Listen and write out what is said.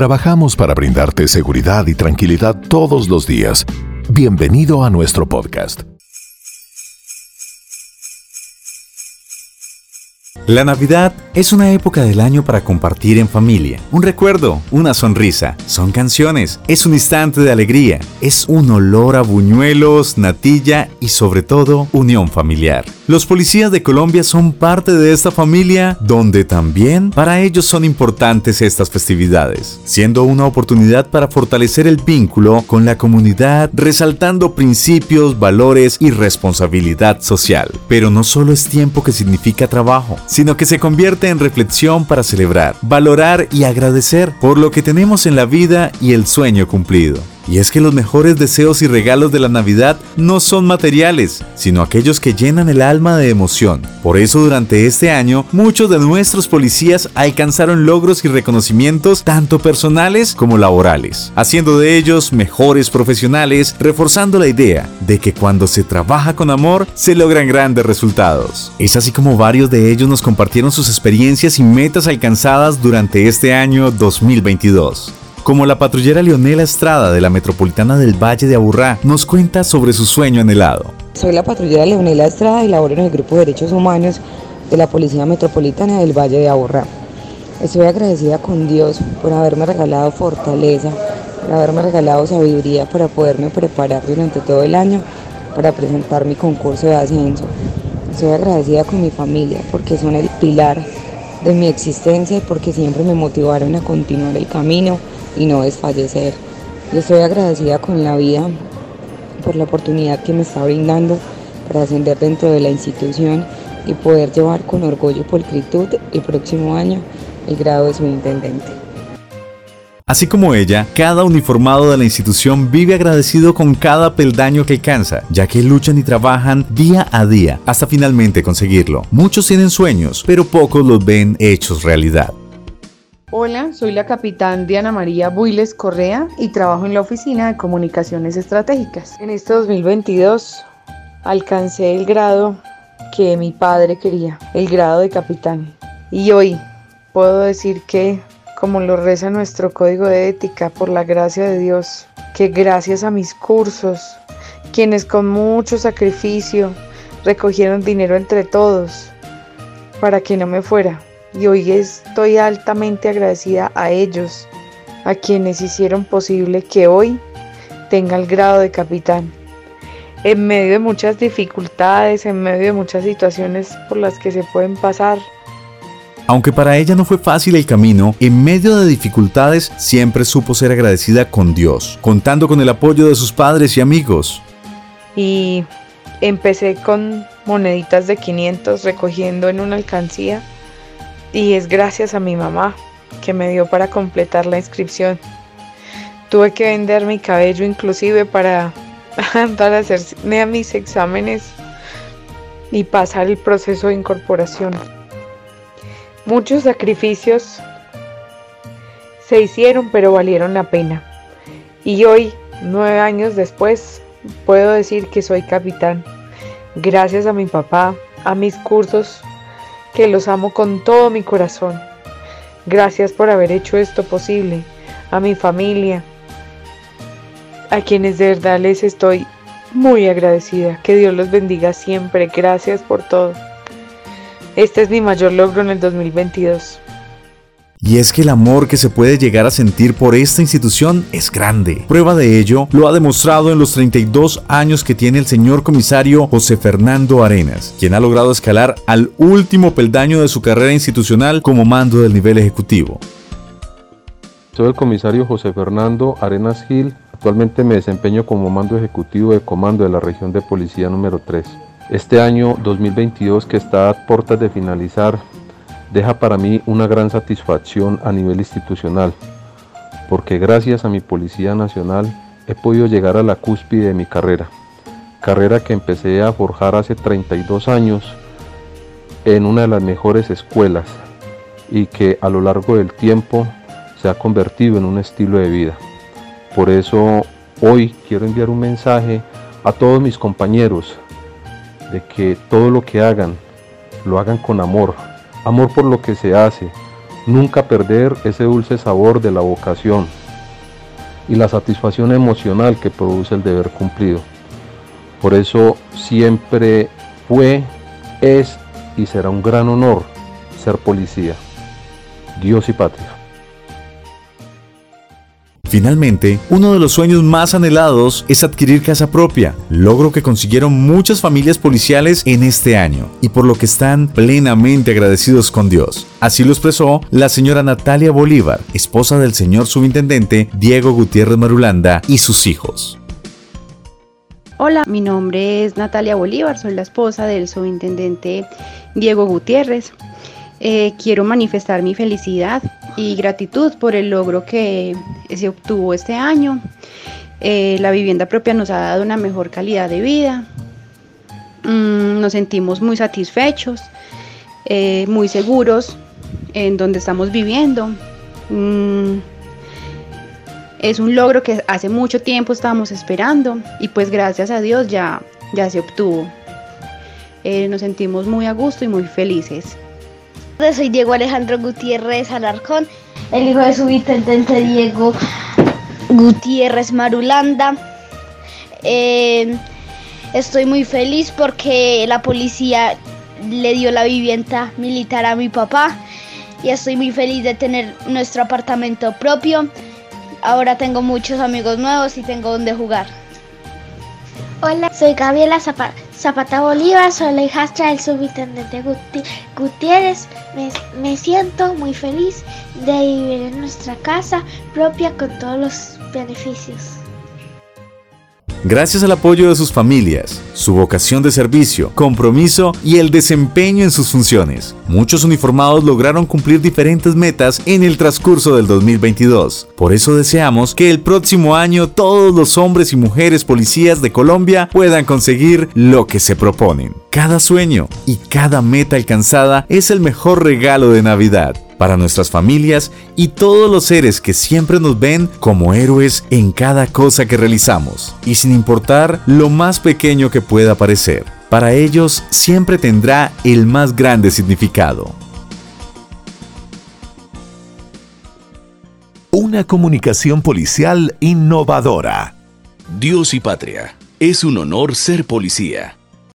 Trabajamos para brindarte seguridad y tranquilidad todos los días. Bienvenido a nuestro podcast. La Navidad es una época del año para compartir en familia. Un recuerdo, una sonrisa, son canciones, es un instante de alegría, es un olor a buñuelos, natilla y sobre todo unión familiar. Los policías de Colombia son parte de esta familia donde también para ellos son importantes estas festividades, siendo una oportunidad para fortalecer el vínculo con la comunidad, resaltando principios, valores y responsabilidad social. Pero no solo es tiempo que significa trabajo, sino que se convierte en reflexión para celebrar, valorar y agradecer por lo que tenemos en la vida y el sueño cumplido. Y es que los mejores deseos y regalos de la Navidad no son materiales, sino aquellos que llenan el alma de emoción. Por eso durante este año, muchos de nuestros policías alcanzaron logros y reconocimientos tanto personales como laborales, haciendo de ellos mejores profesionales, reforzando la idea de que cuando se trabaja con amor, se logran grandes resultados. Es así como varios de ellos nos compartieron sus experiencias y metas alcanzadas durante este año 2022 como la patrullera Leonela Estrada de la Metropolitana del Valle de Aburrá nos cuenta sobre su sueño anhelado. Soy la patrullera Leonela Estrada y laboro en el Grupo de Derechos Humanos de la Policía Metropolitana del Valle de Aburrá. Estoy agradecida con Dios por haberme regalado fortaleza, por haberme regalado sabiduría para poderme preparar durante todo el año para presentar mi concurso de ascenso. Estoy agradecida con mi familia porque son el pilar de mi existencia y porque siempre me motivaron a continuar el camino y no desfallecer. Yo estoy agradecida con la vida por la oportunidad que me está brindando para ascender dentro de la institución y poder llevar con orgullo y pulcritud el próximo año el grado de subintendente. Así como ella, cada uniformado de la institución vive agradecido con cada peldaño que alcanza, ya que luchan y trabajan día a día hasta finalmente conseguirlo. Muchos tienen sueños, pero pocos los ven hechos realidad. Hola, soy la capitán Diana María Builes Correa y trabajo en la Oficina de Comunicaciones Estratégicas. En este 2022 alcancé el grado que mi padre quería, el grado de capitán. Y hoy puedo decir que, como lo reza nuestro código de ética, por la gracia de Dios, que gracias a mis cursos, quienes con mucho sacrificio recogieron dinero entre todos para que no me fuera, y hoy estoy altamente agradecida a ellos, a quienes hicieron posible que hoy tenga el grado de capitán. En medio de muchas dificultades, en medio de muchas situaciones por las que se pueden pasar. Aunque para ella no fue fácil el camino, en medio de dificultades siempre supo ser agradecida con Dios, contando con el apoyo de sus padres y amigos. Y empecé con moneditas de 500 recogiendo en una alcancía y es gracias a mi mamá que me dio para completar la inscripción. Tuve que vender mi cabello inclusive para, para hacerme a mis exámenes y pasar el proceso de incorporación. Muchos sacrificios se hicieron pero valieron la pena. Y hoy, nueve años después, puedo decir que soy capitán. Gracias a mi papá, a mis cursos que los amo con todo mi corazón. Gracias por haber hecho esto posible, a mi familia, a quienes de verdad les estoy muy agradecida. Que Dios los bendiga siempre. Gracias por todo. Este es mi mayor logro en el 2022. Y es que el amor que se puede llegar a sentir por esta institución es grande. Prueba de ello lo ha demostrado en los 32 años que tiene el señor comisario José Fernando Arenas, quien ha logrado escalar al último peldaño de su carrera institucional como mando del nivel ejecutivo. Soy el comisario José Fernando Arenas Gil. Actualmente me desempeño como mando ejecutivo de comando de la región de policía número 3. Este año 2022 que está a puertas de finalizar deja para mí una gran satisfacción a nivel institucional, porque gracias a mi Policía Nacional he podido llegar a la cúspide de mi carrera, carrera que empecé a forjar hace 32 años en una de las mejores escuelas y que a lo largo del tiempo se ha convertido en un estilo de vida. Por eso hoy quiero enviar un mensaje a todos mis compañeros de que todo lo que hagan lo hagan con amor, amor por lo que se hace, Nunca perder ese dulce sabor de la vocación y la satisfacción emocional que produce el deber cumplido. Por eso siempre fue, es y será un gran honor ser policía. Dios y patria. Finalmente, uno de los sueños más anhelados es adquirir casa propia, logro que consiguieron muchas familias policiales en este año y por lo que están plenamente agradecidos con Dios. Así lo expresó la señora Natalia Bolívar, esposa del señor subintendente Diego Gutiérrez Marulanda y sus hijos. Hola, mi nombre es Natalia Bolívar, soy la esposa del subintendente Diego Gutiérrez. Eh, quiero manifestar mi felicidad y gratitud por el logro que se obtuvo este año. Eh, la vivienda propia nos ha dado una mejor calidad de vida. Mm, nos sentimos muy satisfechos, eh, muy seguros en donde estamos viviendo. Mm, es un logro que hace mucho tiempo estábamos esperando y pues gracias a Dios ya, ya se obtuvo. nos sentimos muy a gusto y muy felices. Soy Diego Alejandro Gutiérrez Alarcón, el hijo de su subintendente Diego Gutiérrez Marulanda. Eh, estoy muy feliz porque la policía le dio la vivienda militar a mi papá y estoy muy feliz de tener nuestro apartamento propio. Ahora tengo muchos amigos nuevos y tengo donde jugar. Hola, soy Gabriela Zapata, Bolívar, soy la hijastra del subintendente Gutiérrez. Me, siento muy feliz de vivir en nuestra casa propia con todos los beneficios. Gracias al apoyo de sus familias, su vocación de servicio, compromiso y el desempeño en sus funciones, muchos uniformados lograron cumplir diferentes metas en el transcurso del 2022. Por eso deseamos que el próximo año todos los hombres y mujeres policías de Colombia puedan conseguir lo que se proponen. Cada sueño y cada meta alcanzada es el mejor regalo de Navidad para nuestras familias y todos los seres que siempre nos ven como héroes en cada cosa que realizamos, y sin importar lo más pequeño que pueda parecer. Para ellos siempre tendrá el más grande significado. Una comunicación policial innovadora. Dios y patria. Es un honor ser policía.